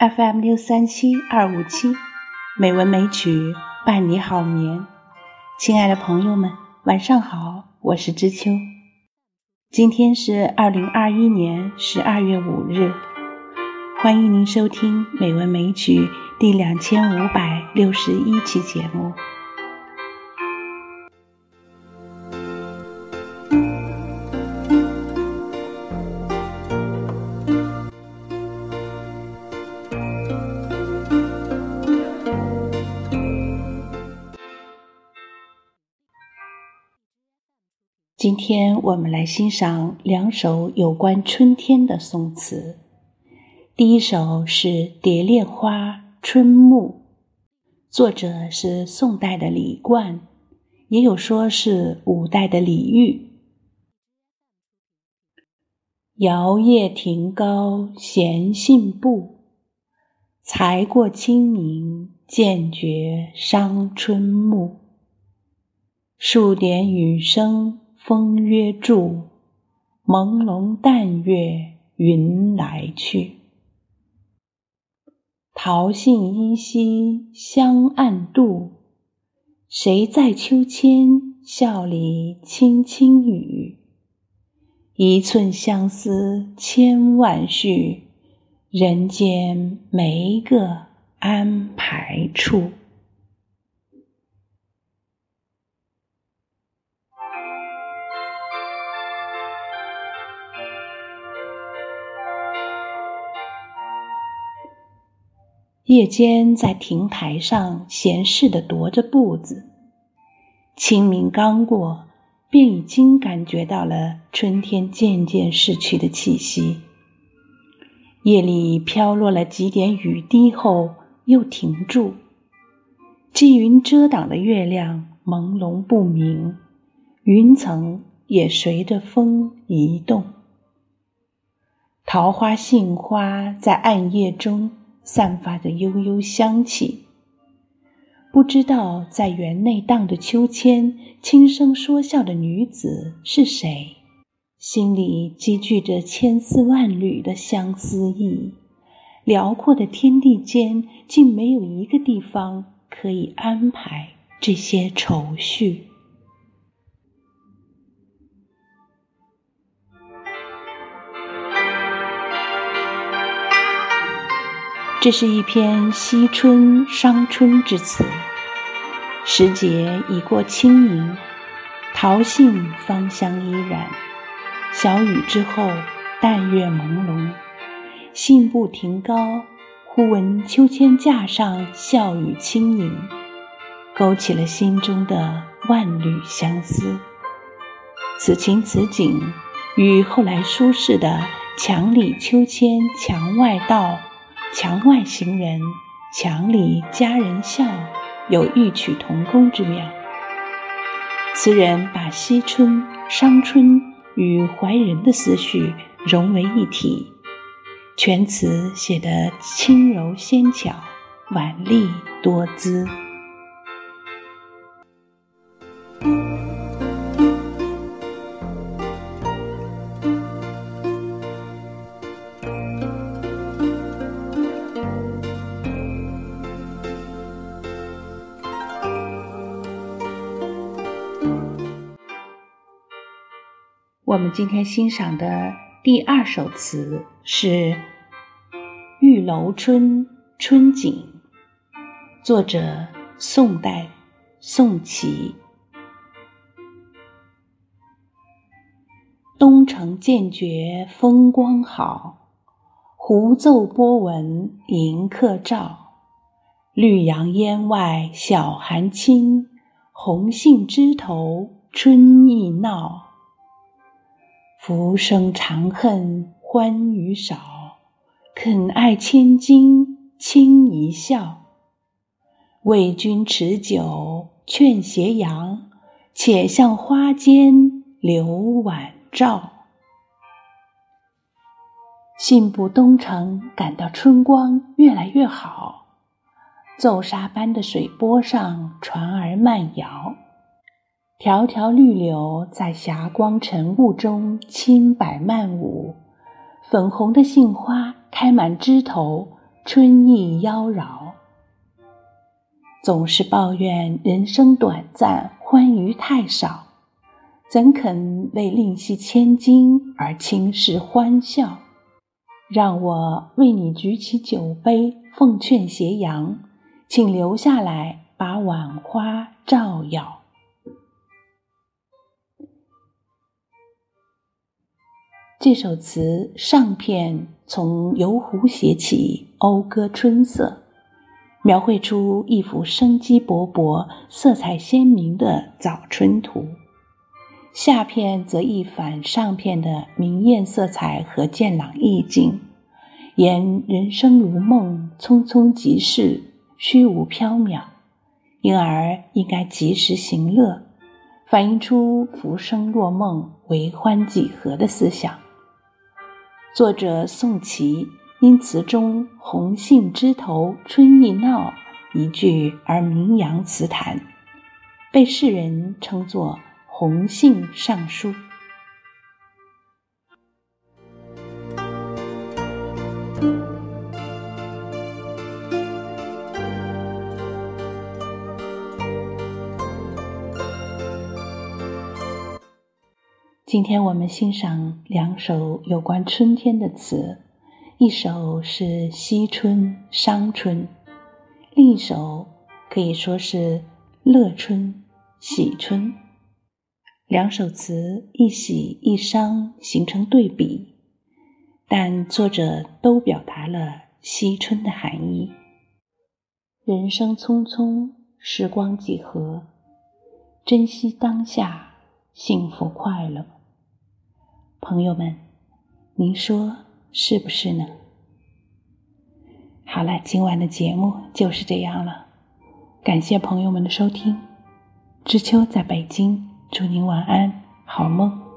FM 六三七二五七，美文美曲伴你好眠。亲爱的朋友们，晚上好，我是知秋。今天是二零二一年十二月五日，欢迎您收听《美文美曲》第两千五百六十一期节目。今天我们来欣赏两首有关春天的宋词。第一首是《蝶恋花·春暮》，作者是宋代的李冠，也有说是五代的李煜。摇曳亭高闲信步，才过清明渐觉伤春暮。数点雨声。风约住，朦胧淡月云来去。桃杏依稀香暗度，谁在秋千笑里轻轻语？一寸相思千万绪，人间没个安排处。夜间在亭台上闲适地踱着步子，清明刚过，便已经感觉到了春天渐渐逝去的气息。夜里飘落了几点雨滴后又停住，积云遮挡的月亮朦胧不明，云层也随着风移动。桃花、杏花在暗夜中。散发着悠悠香气。不知道在园内荡着秋千、轻声说笑的女子是谁，心里积聚着千丝万缕的相思意。辽阔的天地间，竟没有一个地方可以安排这些愁绪。这是一篇惜春伤春之词。时节已过清明，桃杏芳香依然。小雨之后，淡月朦胧，信步亭高，忽闻秋千架上笑语轻盈，勾起了心中的万缕相思。此情此景，与后来苏轼的“墙里秋千墙外道”。墙外行人，墙里佳人笑，有异曲同工之妙。词人把惜春、伤春与怀人的思绪融为一体，全词写得轻柔纤巧，婉丽多姿。我们今天欣赏的第二首词是《玉楼春·春景》，作者宋代宋祁。东城渐觉风光好，胡奏波纹迎客照。绿杨烟外晓寒清，红杏枝头春意闹。浮生长恨欢娱少，肯爱千金轻一笑。为君持酒劝斜阳，且向花间留晚照。信步东城，感到春光越来越好。奏沙般的水波上，船儿慢摇。条条绿柳在霞光晨雾中轻摆漫舞，粉红的杏花开满枝头，春意妖娆。总是抱怨人生短暂，欢愉太少，怎肯为另惜千金而轻视欢笑？让我为你举起酒杯，奉劝斜阳，请留下来把晚花照耀。这首词上片从游湖写起，讴歌春色。描绘出一幅生机勃勃、色彩鲜明的早春图，下片则一反上片的明艳色彩和健朗意境，言人生如梦，匆匆即逝，虚无缥缈，因而应该及时行乐，反映出浮生若梦、为欢几何的思想。作者宋琦。因词中“红杏枝头春意闹”一句而名扬词坛，被世人称作“红杏尚书”。今天我们欣赏两首有关春天的词。一首是《惜春》伤春，另一首可以说是乐春喜春。两首词一喜一伤，形成对比，但作者都表达了惜春的含义。人生匆匆，时光几何，珍惜当下，幸福快乐。朋友们，您说？是不是呢？好了，今晚的节目就是这样了。感谢朋友们的收听，知秋在北京，祝您晚安，好梦。